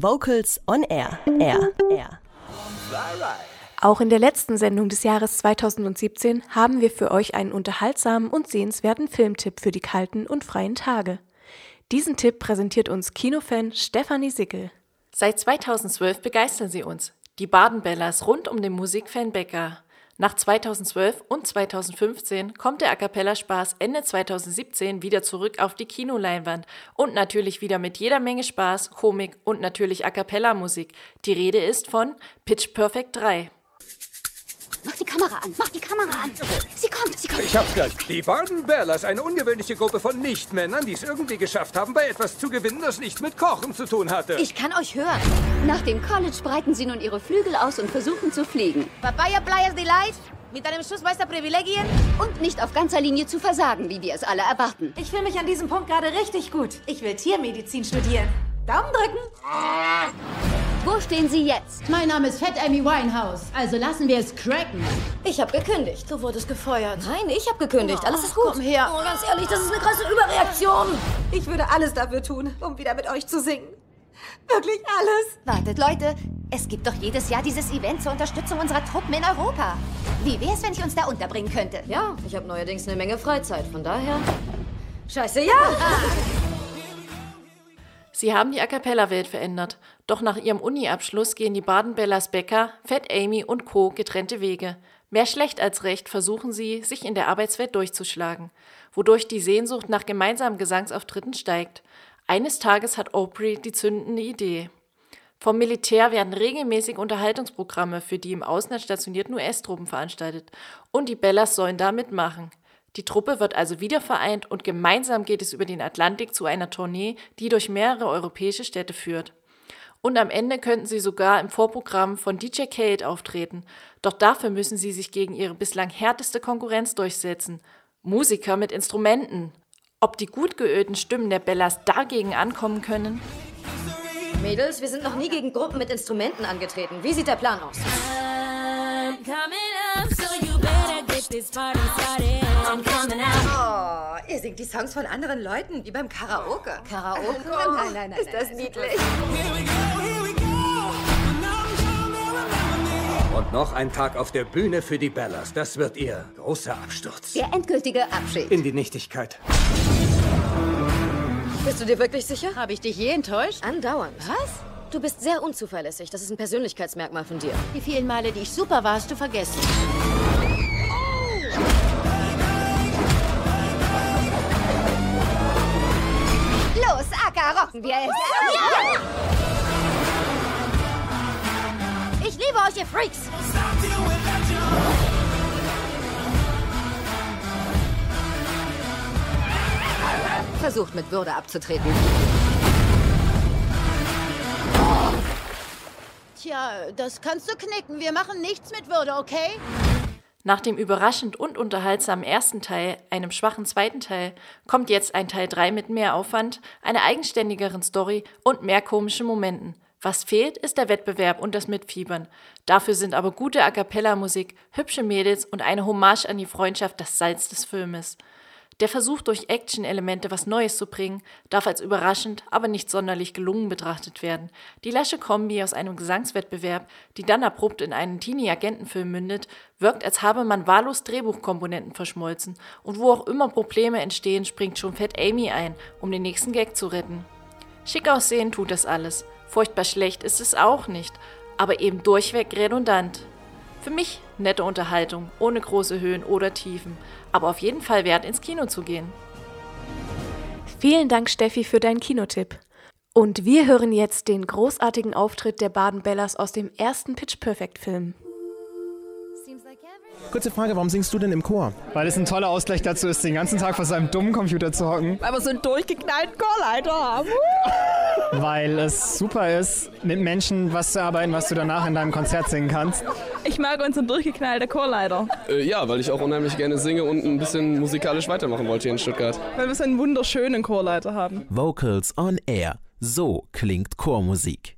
Vocals on Air. Air, Air. Auch in der letzten Sendung des Jahres 2017 haben wir für euch einen unterhaltsamen und sehenswerten Filmtipp für die kalten und freien Tage. Diesen Tipp präsentiert uns Kinofan Stefanie Sickel. Seit 2012 begeistern sie uns, die Baden-Bellas rund um den Musikfan Becker. Nach 2012 und 2015 kommt der A Cappella Spaß Ende 2017 wieder zurück auf die Kinoleinwand und natürlich wieder mit jeder Menge Spaß, Komik und natürlich A Cappella Musik. Die Rede ist von Pitch Perfect 3. Mach die Kamera an, mach die Kamera an. Sie kommt, sie kommt. Ich hab's gleich. Die Baden Bellas, eine ungewöhnliche Gruppe von Nichtmännern, die es irgendwie geschafft haben, bei etwas zu gewinnen, das nichts mit Kochen zu tun hatte. Ich kann euch hören. Nach dem College breiten sie nun ihre Flügel aus und versuchen zu fliegen. Papaya Playas Delight mit einem Schuss weißer Privilegien. Und nicht auf ganzer Linie zu versagen, wie wir es alle erwarten. Ich fühle mich an diesem Punkt gerade richtig gut. Ich will Tiermedizin studieren. Daumen drücken. Wo stehen sie jetzt? Mein Name ist Fat Amy Winehouse, also lassen wir es cracken. Ich habe gekündigt. Du wurdest gefeuert. Nein, ich habe gekündigt. Alles ist gut. Komm her. Oh, ganz ehrlich, das ist eine krasse Überreaktion. Ich würde alles dafür tun, um wieder mit euch zu singen. Wirklich alles. Wartet, Leute. Es gibt doch jedes Jahr dieses Event zur Unterstützung unserer Truppen in Europa. Wie wär's, wenn ich uns da unterbringen könnte? Ja, ich habe neuerdings eine Menge Freizeit. Von daher. Scheiße, ja! Sie haben die A Cappella-Welt verändert, doch nach ihrem Uni-Abschluss gehen die Baden-Bellas Becker, Fat Amy und Co. getrennte Wege. Mehr schlecht als recht versuchen sie, sich in der Arbeitswelt durchzuschlagen, wodurch die Sehnsucht nach gemeinsamen Gesangsauftritten steigt. Eines Tages hat Aubrey die zündende Idee. Vom Militär werden regelmäßig Unterhaltungsprogramme für die im Ausland stationierten US-Truppen veranstaltet und die Bellas sollen da mitmachen. Die Truppe wird also wieder vereint und gemeinsam geht es über den Atlantik zu einer Tournee, die durch mehrere europäische Städte führt. Und am Ende könnten sie sogar im Vorprogramm von DJ Kate auftreten. Doch dafür müssen sie sich gegen ihre bislang härteste Konkurrenz durchsetzen. Musiker mit Instrumenten. Ob die gut geölten Stimmen der Bellas dagegen ankommen können? Mädels, wir sind noch nie gegen Gruppen mit Instrumenten angetreten. Wie sieht der Plan aus? Oh, ihr singt die Songs von anderen Leuten, wie beim Karaoke. Karaoke? Nein, nein, nein. Ist das niedlich? Und noch ein Tag auf der Bühne für die Bellas. Das wird ihr großer Absturz. Der endgültige Abschied. In die Nichtigkeit. Bist du dir wirklich sicher? Habe ich dich je enttäuscht? Andauernd. Was? Du bist sehr unzuverlässig. Das ist ein Persönlichkeitsmerkmal von dir. Die vielen Male, die ich super war, hast du vergessen. Rocken wir es. Ich liebe euch, ihr Freaks! Versucht mit Würde abzutreten. Tja, das kannst du knicken. Wir machen nichts mit Würde, okay? Nach dem überraschend und unterhaltsamen ersten Teil, einem schwachen zweiten Teil, kommt jetzt ein Teil 3 mit mehr Aufwand, einer eigenständigeren Story und mehr komischen Momenten. Was fehlt, ist der Wettbewerb und das Mitfiebern. Dafür sind aber gute A cappella-Musik, hübsche Mädels und eine Hommage an die Freundschaft das Salz des Filmes. Der Versuch, durch Action-Elemente was Neues zu bringen, darf als überraschend, aber nicht sonderlich gelungen betrachtet werden. Die lasche Kombi aus einem Gesangswettbewerb, die dann abrupt in einen Teenie-Agentenfilm mündet, wirkt, als habe man wahllos Drehbuchkomponenten verschmolzen. Und wo auch immer Probleme entstehen, springt schon Fat Amy ein, um den nächsten Gag zu retten. Schick aussehen tut das alles. Furchtbar schlecht ist es auch nicht, aber eben durchweg redundant. Für mich nette Unterhaltung, ohne große Höhen oder Tiefen, aber auf jeden Fall wert, ins Kino zu gehen. Vielen Dank, Steffi, für deinen Kinotipp. Und wir hören jetzt den großartigen Auftritt der Baden-Bellas aus dem ersten Pitch Perfect-Film. Kurze Frage, warum singst du denn im Chor? Weil es ein toller Ausgleich dazu ist, den ganzen Tag vor seinem dummen Computer zu hocken. Weil wir so einen durchgeknallten Chorleiter haben. Weil es super ist, mit Menschen was zu arbeiten, was du danach in deinem Konzert singen kannst. Ich mag unseren durchgeknallten Chorleiter. Äh, ja, weil ich auch unheimlich gerne singe und ein bisschen musikalisch weitermachen wollte hier in Stuttgart. Weil wir so einen wunderschönen Chorleiter haben. Vocals on Air. So klingt Chormusik.